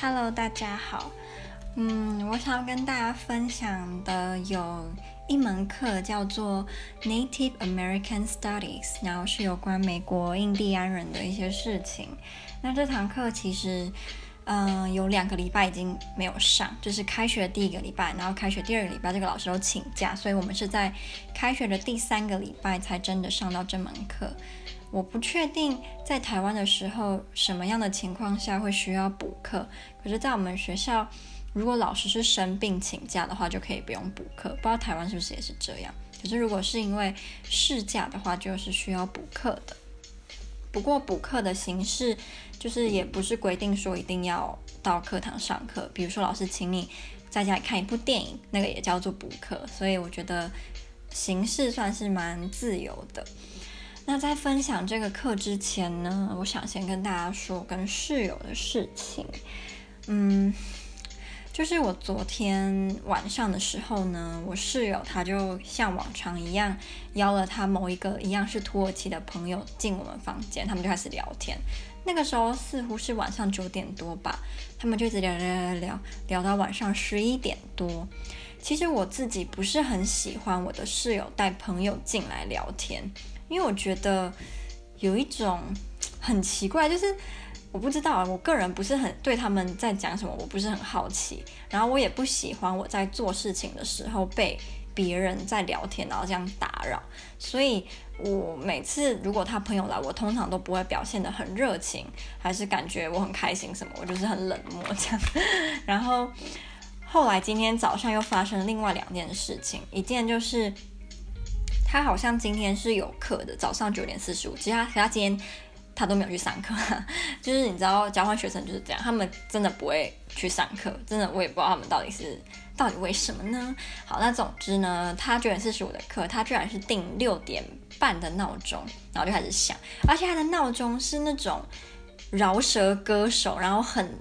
Hello，大家好。嗯，我想要跟大家分享的有一门课叫做 Native American Studies，然后是有关美国印第安人的一些事情。那这堂课其实，嗯、有两个礼拜已经没有上，就是开学第一个礼拜，然后开学第二个礼拜这个老师都请假，所以我们是在开学的第三个礼拜才真的上到这门课。我不确定在台湾的时候什么样的情况下会需要补课，可是，在我们学校，如果老师是生病请假的话，就可以不用补课。不知道台湾是不是也是这样？可是如果是因为事假的话，就是需要补课的。不过补课的形式就是也不是规定说一定要到课堂上课，比如说老师请你在家里看一部电影，那个也叫做补课。所以我觉得形式算是蛮自由的。那在分享这个课之前呢，我想先跟大家说跟室友的事情。嗯，就是我昨天晚上的时候呢，我室友他就像往常一样邀了他某一个一样是土耳其的朋友进我们房间，他们就开始聊天。那个时候似乎是晚上九点多吧，他们就一直聊聊聊聊聊到晚上十一点多。其实我自己不是很喜欢我的室友带朋友进来聊天。因为我觉得有一种很奇怪，就是我不知道，我个人不是很对他们在讲什么，我不是很好奇，然后我也不喜欢我在做事情的时候被别人在聊天，然后这样打扰，所以我每次如果他朋友来，我通常都不会表现得很热情，还是感觉我很开心什么，我就是很冷漠这样。然后后来今天早上又发生了另外两件事情，一件就是。他好像今天是有课的，早上九点四十五。其实他，他今天他都没有去上课，就是你知道，交换学生就是这样，他们真的不会去上课，真的我也不知道他们到底是到底为什么呢？好，那总之呢，他九点四十五的课，他居然是定六点半的闹钟，然后就开始响，而且他的闹钟是那种饶舌歌手，然后很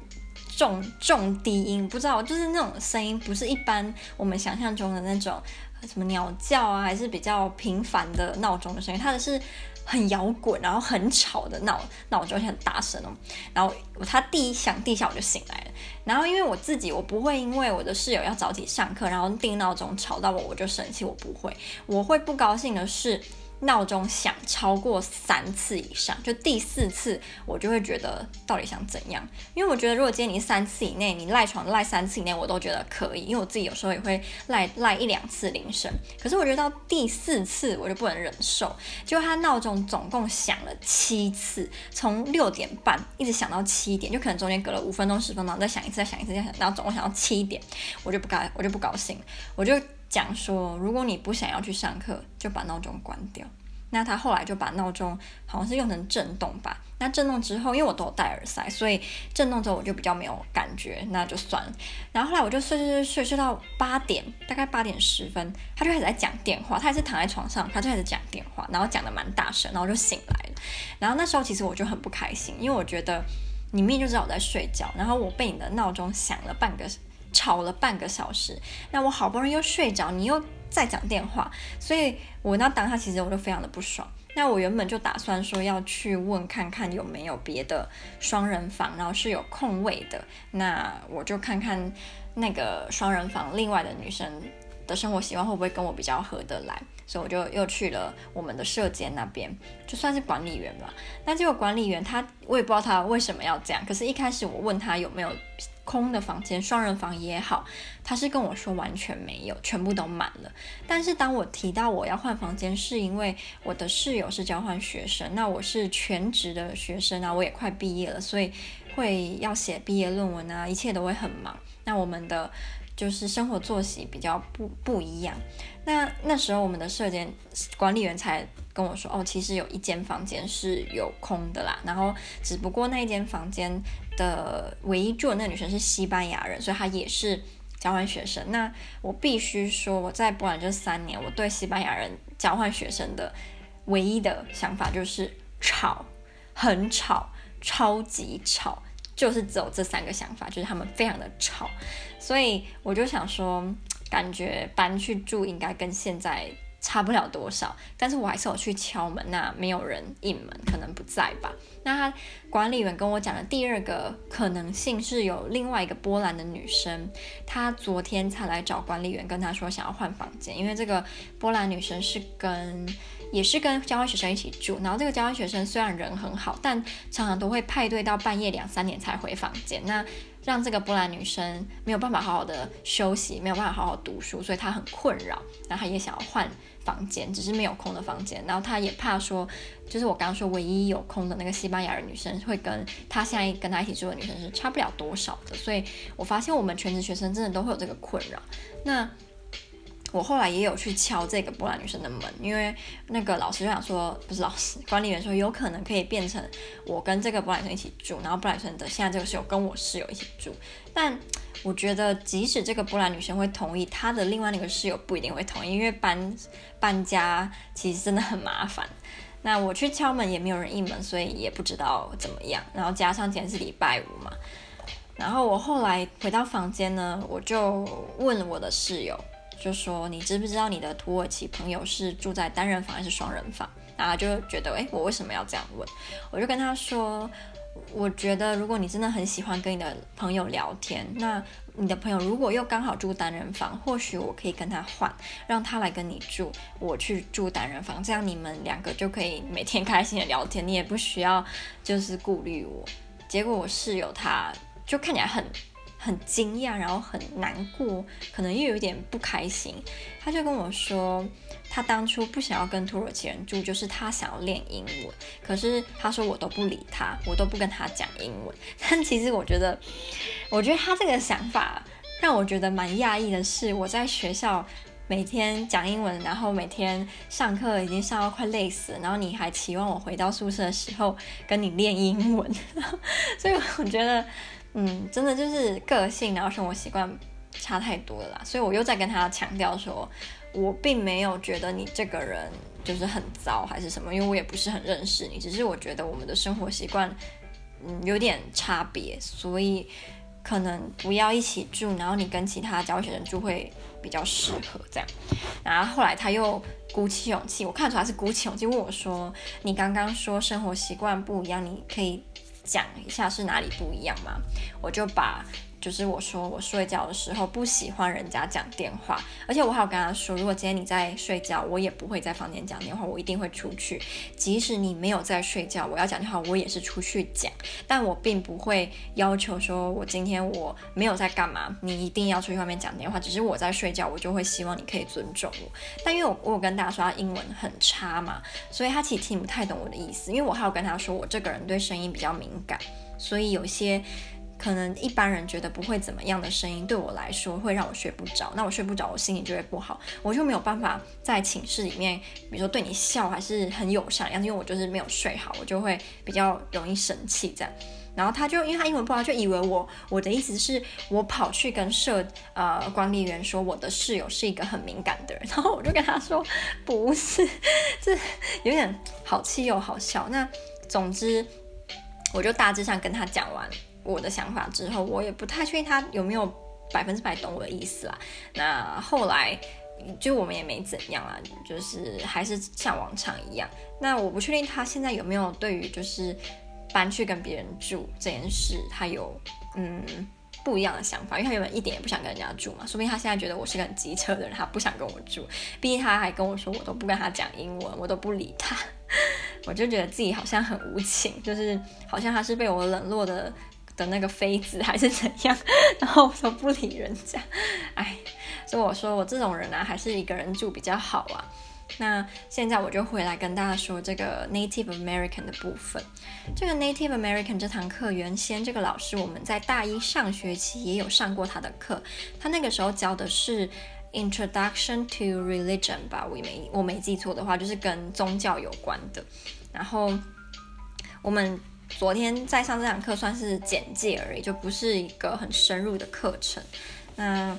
重重低音，不知道就是那种声音，不是一般我们想象中的那种。什么鸟叫啊，还是比较频繁的闹钟的声音，它的是很摇滚，然后很吵的闹闹钟，很大声哦。然后他第一响第一下我就醒来了。然后因为我自己，我不会因为我的室友要早起上课，然后定闹钟吵到我，我就生气。我不会，我会不高兴的是。闹钟响超过三次以上，就第四次我就会觉得到底想怎样？因为我觉得如果今天你三次以内，你赖床赖三次以内，我都觉得可以，因为我自己有时候也会赖赖一两次铃声。可是我觉得到第四次我就不能忍受，就他闹钟总共响了七次，从六点半一直响到七点，就可能中间隔了五分钟十分钟，再响一次再响一次再响，然后总共响到七点，我就不高我就不高兴，我就。讲说，如果你不想要去上课，就把闹钟关掉。那他后来就把闹钟好像是用成震动吧。那震动之后，因为我都有戴耳塞，所以震动之后我就比较没有感觉，那就算了。然后后来我就睡睡睡睡睡到八点，大概八点十分，他就开始在讲电话。他也是躺在床上，他就开始讲电话，然后讲得蛮大声，然后就醒来了。然后那时候其实我就很不开心，因为我觉得你明明就知道我在睡觉，然后我被你的闹钟响了半个。吵了半个小时，那我好不容易又睡着，你又在讲电话，所以我那当下其实我就非常的不爽。那我原本就打算说要去问看看有没有别的双人房，然后是有空位的，那我就看看那个双人房另外的女生的生活习惯会不会跟我比较合得来，所以我就又去了我们的社监那边，就算是管理员吧。那这个管理员他，我也不知道他为什么要这样，可是一开始我问他有没有。空的房间，双人房也好，他是跟我说完全没有，全部都满了。但是当我提到我要换房间，是因为我的室友是交换学生，那我是全职的学生啊，我也快毕业了，所以会要写毕业论文啊，一切都会很忙。那我们的就是生活作息比较不不一样。那那时候我们的舍监管理员才跟我说，哦，其实有一间房间是有空的啦，然后只不过那一间房间。的唯一住的那女生是西班牙人，所以她也是交换学生。那我必须说，我在波兰这三年，我对西班牙人交换学生的唯一的想法就是吵，很吵，超级吵，就是只有这三个想法，就是他们非常的吵。所以我就想说，感觉搬去住应该跟现在差不了多少，但是我还是有去敲门，那没有人应门，可能不在吧。那他管理员跟我讲的第二个可能性是有另外一个波兰的女生，她昨天才来找管理员，跟他说想要换房间，因为这个波兰女生是跟也是跟交换学生一起住，然后这个交换学生虽然人很好，但常常都会派对到半夜两三点才回房间，那让这个波兰女生没有办法好好的休息，没有办法好好读书，所以她很困扰，然后她也想要换。房间只是没有空的房间，然后她也怕说，就是我刚刚说唯一有空的那个西班牙人女生会跟她现在跟她一起住的女生是差不了多少的，所以我发现我们全职学生真的都会有这个困扰。那我后来也有去敲这个波兰女生的门，因为那个老师就想说，不是老师，管理员说有可能可以变成我跟这个波兰女生一起住，然后波兰女生的现在这个室友跟我室友一起住，但。我觉得，即使这个波兰女生会同意，她的另外那个室友不一定会同意，因为搬搬家其实真的很麻烦。那我去敲门也没有人应门，所以也不知道怎么样。然后加上今天是礼拜五嘛，然后我后来回到房间呢，我就问了我的室友，就说：“你知不知道你的土耳其朋友是住在单人房还是双人房？”然后就觉得，诶，我为什么要这样问？我就跟他说。我觉得，如果你真的很喜欢跟你的朋友聊天，那你的朋友如果又刚好住单人房，或许我可以跟他换，让他来跟你住，我去住单人房，这样你们两个就可以每天开心的聊天，你也不需要就是顾虑我。结果我室友他就看起来很。很惊讶，然后很难过，可能又有点不开心。他就跟我说，他当初不想要跟土耳其人住，就是他想要练英文。可是他说我都不理他，我都不跟他讲英文。但其实我觉得，我觉得他这个想法让我觉得蛮讶异的是，我在学校每天讲英文，然后每天上课已经上到快累死了，然后你还期望我回到宿舍的时候跟你练英文，所以我觉得。嗯，真的就是个性，然后生活习惯差太多了啦，所以我又在跟他强调说，我并没有觉得你这个人就是很糟还是什么，因为我也不是很认识你，只是我觉得我们的生活习惯嗯有点差别，所以可能不要一起住，然后你跟其他交学生住会比较适合这样。然后后来他又鼓起勇气，我看出来是鼓起勇气问我说，你刚刚说生活习惯不一样，你可以。讲一下是哪里不一样吗？我就把。就是我说我睡觉的时候不喜欢人家讲电话，而且我还有跟他说，如果今天你在睡觉，我也不会在房间讲电话，我一定会出去。即使你没有在睡觉，我要讲电话，我也是出去讲。但我并不会要求说，我今天我没有在干嘛，你一定要出去外面讲电话。只是我在睡觉，我就会希望你可以尊重我。但因为我我有跟大家说他英文很差嘛，所以他其实听不太懂我的意思。因为我还有跟他说，我这个人对声音比较敏感，所以有些。可能一般人觉得不会怎么样的声音，对我来说会让我睡不着。那我睡不着，我心情就会不好，我就没有办法在寝室里面，比如说对你笑还是很友善的样，因为我就是没有睡好，我就会比较容易生气这样。然后他就因为他英文不好，就以为我我的意思是我跑去跟舍呃管理员说我的室友是一个很敏感的人，然后我就跟他说不是，这有点好气又好笑。那总之我就大致上跟他讲完。我的想法之后，我也不太确定他有没有百分之百懂我的意思啦。那后来就我们也没怎样啊，就是还是像往常一样。那我不确定他现在有没有对于就是搬去跟别人住这件事，他有嗯不一样的想法，因为他原本一点也不想跟人家住嘛。说不定他现在觉得我是个很机车的人，他不想跟我住。毕竟他还跟我说，我都不跟他讲英文，我都不理他。我就觉得自己好像很无情，就是好像他是被我冷落的。的那个妃子还是怎样，然后我说不理人家，哎，所以我说我这种人啊，还是一个人住比较好啊。那现在我就回来跟大家说这个 Native American 的部分。这个 Native American 这堂课，原先这个老师我们在大一上学期也有上过他的课，他那个时候教的是 Introduction to Religion 吧，我没我没记错的话，就是跟宗教有关的。然后我们。昨天在上这堂课算是简介而已，就不是一个很深入的课程。那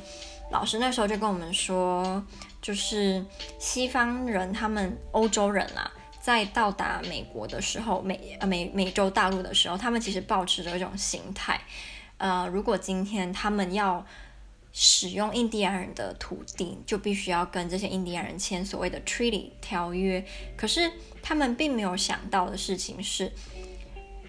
老师那时候就跟我们说，就是西方人他们欧洲人啊，在到达美国的时候，美美美洲大陆的时候，他们其实保持着一种心态，呃，如果今天他们要使用印第安人的土地，就必须要跟这些印第安人签所谓的 treaty 条约。可是他们并没有想到的事情是，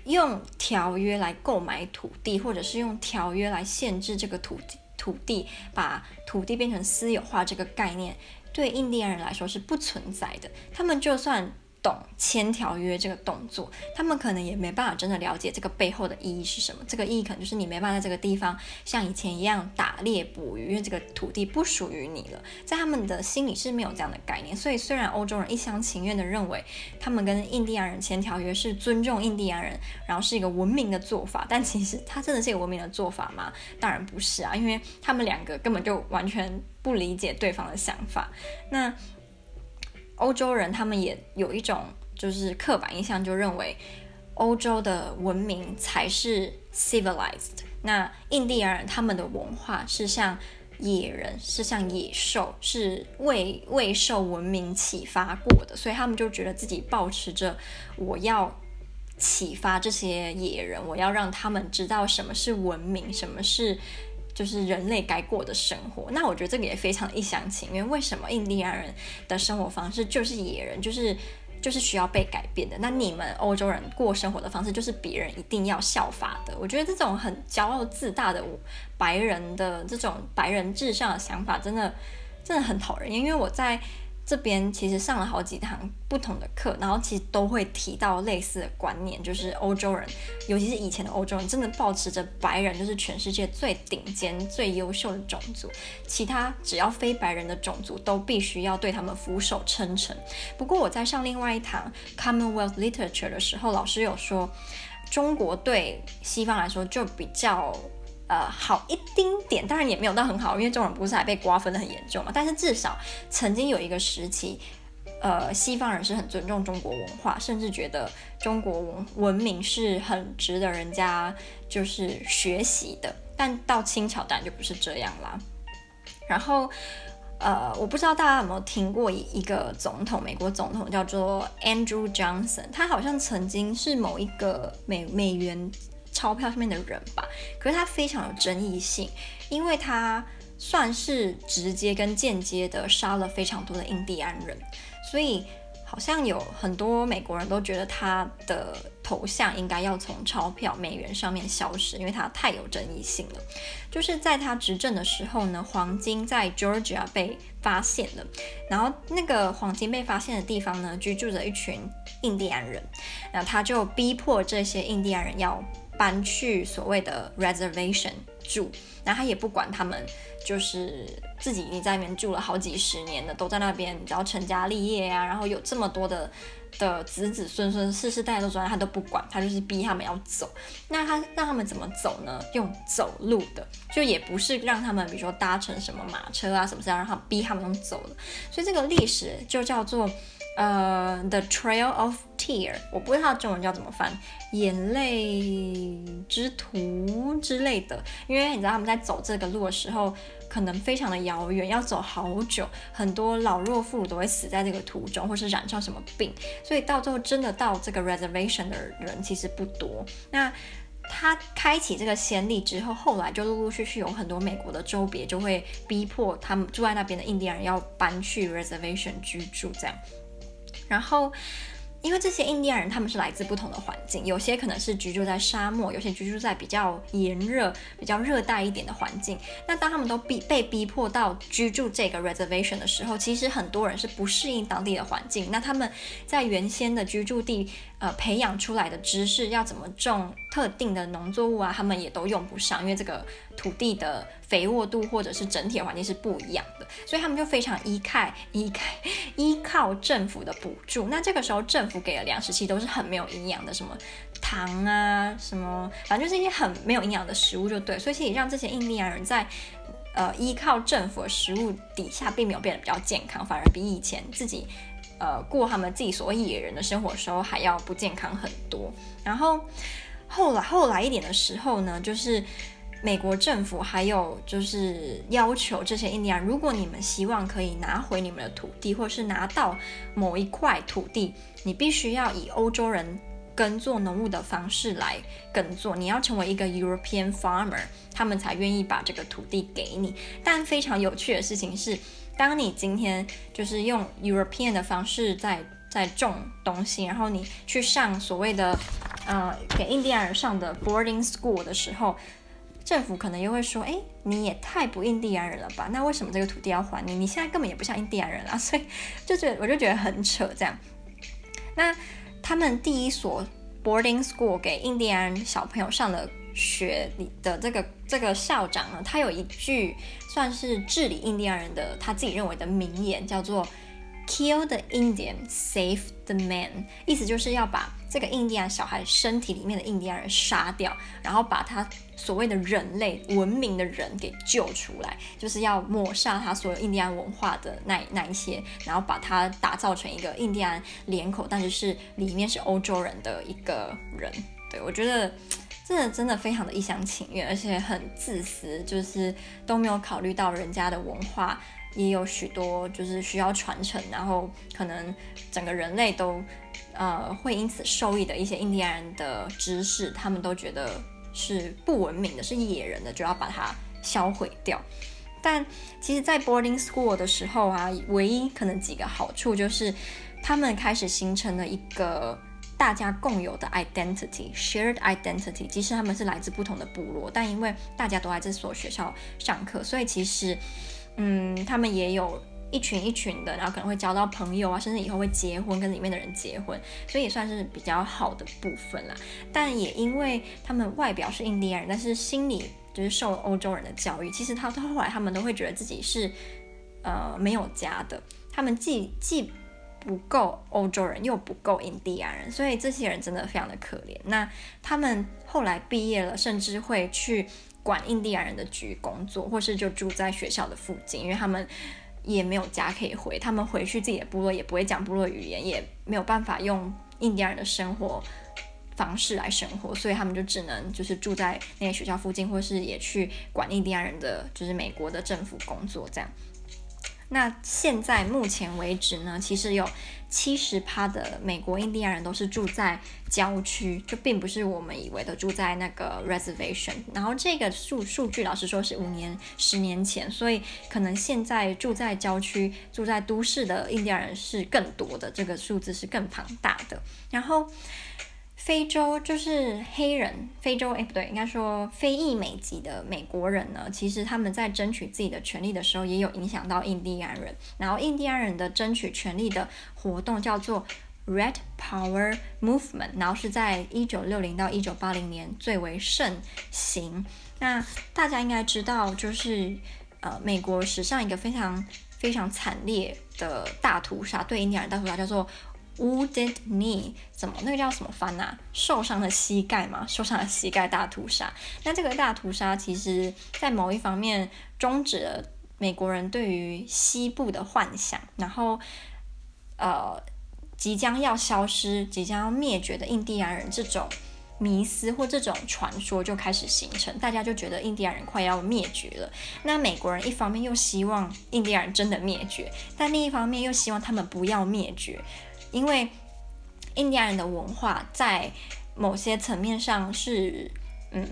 用条约来购买土地，或者是用条约来限制这个土地，土地把土地变成私有化这个概念，对印第安人来说是不存在的。他们就算懂签条约这个动作，他们可能也没办法真的了解这个背后的意义是什么。这个意义可能就是你没办法在这个地方像以前一样打猎捕鱼，因为这个土地不属于你了。在他们的心里是没有这样的概念。所以虽然欧洲人一厢情愿地认为他们跟印第安人签条约是尊重印第安人，然后是一个文明的做法，但其实他真的是一个文明的做法吗？当然不是啊，因为他们两个根本就完全不理解对方的想法。那。欧洲人他们也有一种就是刻板印象，就认为欧洲的文明才是 civilized。那印第安人他们的文化是像野人，是像野兽，是未未受文明启发过的，所以他们就觉得自己抱持着我要启发这些野人，我要让他们知道什么是文明，什么是。就是人类该过的生活，那我觉得这个也非常一厢情愿。为什么印第安人的生活方式就是野人，就是就是需要被改变的？那你们欧洲人过生活的方式就是别人一定要效法的？我觉得这种很骄傲自大的白人的这种白人至上的想法，真的真的很讨人厌。因为我在。这边其实上了好几堂不同的课，然后其实都会提到类似的观念，就是欧洲人，尤其是以前的欧洲人，真的抱持着白人就是全世界最顶尖、最优秀的种族，其他只要非白人的种族都必须要对他们俯首称臣。不过我在上另外一堂 Commonwealth Literature 的时候，老师有说，中国对西方来说就比较。呃，好一丁点，当然也没有到很好，因为中国人不是还被瓜分得很严重嘛。但是至少曾经有一个时期，呃，西方人是很尊重中国文化，甚至觉得中国文文明是很值得人家就是学习的。但到清朝当然就不是这样啦。然后，呃，我不知道大家有没有听过一个总统，美国总统叫做 Andrew Johnson，他好像曾经是某一个美美元。钞票上面的人吧，可是他非常有争议性，因为他算是直接跟间接的杀了非常多的印第安人，所以好像有很多美国人都觉得他的头像应该要从钞票美元上面消失，因为他太有争议性了。就是在他执政的时候呢，黄金在 Georgia 被发现了，然后那个黄金被发现的地方呢，居住着一群印第安人，然后他就逼迫这些印第安人要。搬去所谓的 reservation 住，然后他也不管他们，就是自己已经在那边住了好几十年了，都在那边，然后成家立业啊，然后有这么多的的子子孙孙，世世代代都住，他都不管，他就是逼他们要走。那他让他们怎么走呢？用走路的，就也不是让他们，比如说搭乘什么马车啊什么，是要让他逼他们用走的。所以这个历史就叫做。呃、，The Trail of Tear，我不知道中文叫怎么翻，眼泪之途之类的。因为你知道他们在走这个路的时候，可能非常的遥远，要走好久，很多老弱妇孺都会死在这个途中，或是染上什么病，所以到最后真的到这个 reservation 的人其实不多。那他开启这个先例之后，后来就陆陆续续有很多美国的州别就会逼迫他们住在那边的印第安人要搬去 reservation 居住，这样。然后，因为这些印第安人他们是来自不同的环境，有些可能是居住在沙漠，有些居住在比较炎热、比较热带一点的环境。那当他们都逼被逼迫到居住这个 reservation 的时候，其实很多人是不适应当地的环境。那他们在原先的居住地，呃，培养出来的知识要怎么种特定的农作物啊，他们也都用不上，因为这个土地的肥沃度或者是整体环境是不一样的，所以他们就非常依靠依靠依靠政府的补助。那这个时候政府给的粮食其实都是很没有营养的，什么糖啊，什么反正就是一些很没有营养的食物，就对。所以其实让这些印第安人在呃依靠政府的食物底下，并没有变得比较健康，反而比以前自己。呃，过他们自己所谓野人的生活的时候，还要不健康很多。然后后来后来一点的时候呢，就是美国政府还有就是要求这些印第安，如果你们希望可以拿回你们的土地，或是拿到某一块土地，你必须要以欧洲人耕作农务的方式来耕作，你要成为一个 European farmer，他们才愿意把这个土地给你。但非常有趣的事情是，当你今天就是用 European 的方式在在种东西，然后你去上所谓的呃给印第安人上的 boarding school 的时候，政府可能又会说，哎，你也太不印第安人了吧？那为什么这个土地要还你？你现在根本也不像印第安人啊，所以就觉得我就觉得很扯这样。那他们第一所 boarding school 给印第安小朋友上的学里的这个这个校长呢，他有一句算是治理印第安人的他自己认为的名言，叫做 “Kill the Indian, save the man”，意思就是要把这个印第安小孩身体里面的印第安人杀掉，然后把他所谓的人类文明的人给救出来，就是要抹杀他所有印第安文化的那那一些，然后把他打造成一个印第安脸孔，但是是里面是欧洲人的一个人。对，我觉得真的真的非常的一厢情愿，而且很自私，就是都没有考虑到人家的文化也有许多就是需要传承，然后可能整个人类都呃会因此受益的一些印第安人的知识，他们都觉得是不文明的，是野人的，就要把它销毁掉。但其实，在 boarding school 的时候啊，唯一可能几个好处就是，他们开始形成了一个。大家共有的 identity，shared identity，即使他们是来自不同的部落，但因为大家都在这所学校上课，所以其实，嗯，他们也有一群一群的，然后可能会交到朋友啊，甚至以后会结婚，跟里面的人结婚，所以也算是比较好的部分啦。但也因为他们外表是印第安人，但是心里就是受欧洲人的教育，其实他到后来他们都会觉得自己是呃没有家的，他们既既。不够欧洲人，又不够印第安人，所以这些人真的非常的可怜。那他们后来毕业了，甚至会去管印第安人的局工作，或是就住在学校的附近，因为他们也没有家可以回，他们回去自己的部落也不会讲部落语言，也没有办法用印第安人的生活方式来生活，所以他们就只能就是住在那些学校附近，或是也去管印第安人的，就是美国的政府工作这样。那现在目前为止呢，其实有七十趴的美国印第安人都是住在郊区，就并不是我们以为的住在那个 reservation。然后这个数数据，老实说是五年、十年前，所以可能现在住在郊区、住在都市的印第安人是更多的，这个数字是更庞大的。然后。非洲就是黑人，非洲诶，不对，应该说非裔美籍的美国人呢，其实他们在争取自己的权利的时候，也有影响到印第安人。然后印第安人的争取权利的活动叫做 Red Power Movement，然后是在一九六零到一九八零年最为盛行。那大家应该知道，就是呃，美国史上一个非常非常惨烈的大屠杀，对印第安人大屠杀叫做。Wounded Knee 怎么那个叫什么翻啊？受伤的膝盖嘛，受伤的膝盖大屠杀。那这个大屠杀其实，在某一方面终止了美国人对于西部的幻想，然后呃，即将要消失、即将要灭绝的印第安人这种迷思或这种传说就开始形成，大家就觉得印第安人快要灭绝了。那美国人一方面又希望印第安人真的灭绝，但另一方面又希望他们不要灭绝。因为印第安人的文化在某些层面上是，嗯，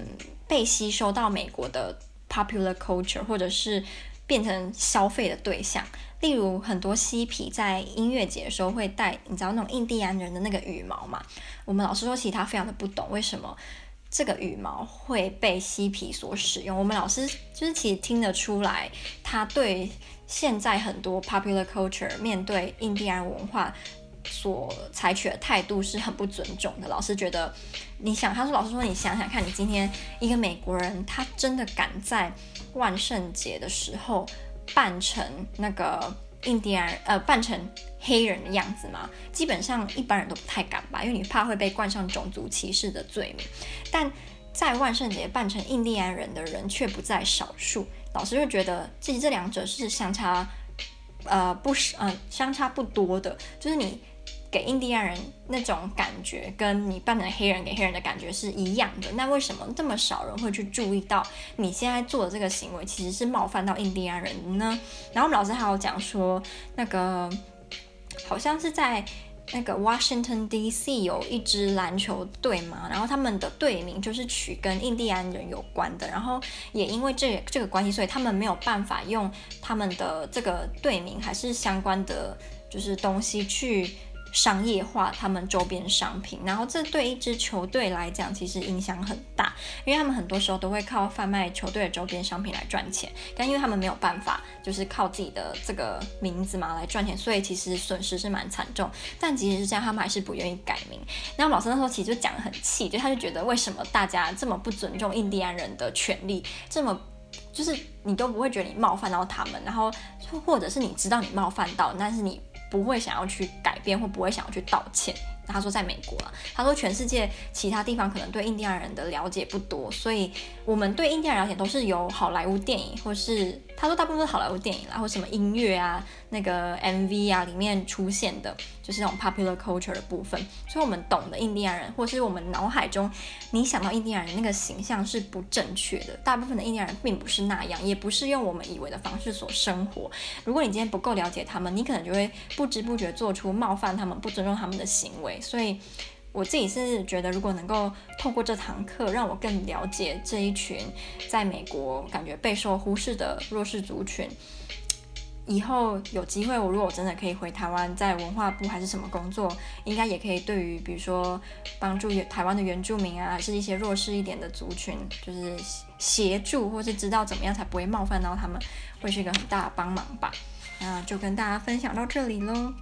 被吸收到美国的 popular culture，或者是变成消费的对象。例如，很多嬉皮在音乐节的时候会带，你知道那种印第安人的那个羽毛嘛？我们老师说，其实他非常的不懂为什么这个羽毛会被嬉皮所使用。我们老师就是其实听得出来，他对现在很多 popular culture 面对印第安文化。所采取的态度是很不尊重的。老师觉得，你想，他说，老师说，你想想看，你今天一个美国人，他真的敢在万圣节的时候扮成那个印第安，呃，扮成黑人的样子吗？基本上一般人都不太敢吧，因为你怕会被冠上种族歧视的罪名。但在万圣节扮成印第安人的人却不在少数。老师就觉得，其实这两者是相差，呃，不是，嗯、相差不多的，就是你。给印第安人那种感觉，跟你扮成黑人给黑人的感觉是一样的。那为什么这么少人会去注意到你现在做的这个行为其实是冒犯到印第安人呢？然后我们老师还有讲说，那个好像是在那个 Washington D.C. 有一支篮球队嘛，然后他们的队名就是取跟印第安人有关的，然后也因为这这个关系，所以他们没有办法用他们的这个队名还是相关的就是东西去。商业化他们周边商品，然后这对一支球队来讲其实影响很大，因为他们很多时候都会靠贩卖球队的周边商品来赚钱，但因为他们没有办法，就是靠自己的这个名字嘛来赚钱，所以其实损失是蛮惨重。但即使是这样，他们还是不愿意改名。然后老师那时候其实就讲得很气，就他就觉得为什么大家这么不尊重印第安人的权利，这么就是你都不会觉得你冒犯到他们，然后或者是你知道你冒犯到，但是你。不会想要去改变，或不会想要去道歉。他说在美国啊，他说全世界其他地方可能对印第安人的了解不多，所以我们对印第安人了解都是由好莱坞电影，或是他说大部分是好莱坞电影啦，或什么音乐啊、那个 MV 啊里面出现的，就是那种 popular culture 的部分。所以我们懂的印第安人，或是我们脑海中你想到印第安人那个形象是不正确的。大部分的印第安人并不是那样，也不是用我们以为的方式所生活。如果你今天不够了解他们，你可能就会不知不觉做出冒犯他们、不尊重他们的行为。所以我自己是觉得，如果能够透过这堂课，让我更了解这一群在美国感觉备受忽视的弱势族群，以后有机会，我如果真的可以回台湾，在文化部还是什么工作，应该也可以对于比如说帮助台湾的原住民啊，还是一些弱势一点的族群，就是协助或是知道怎么样才不会冒犯到他们，会是一个很大的帮忙吧。那就跟大家分享到这里喽。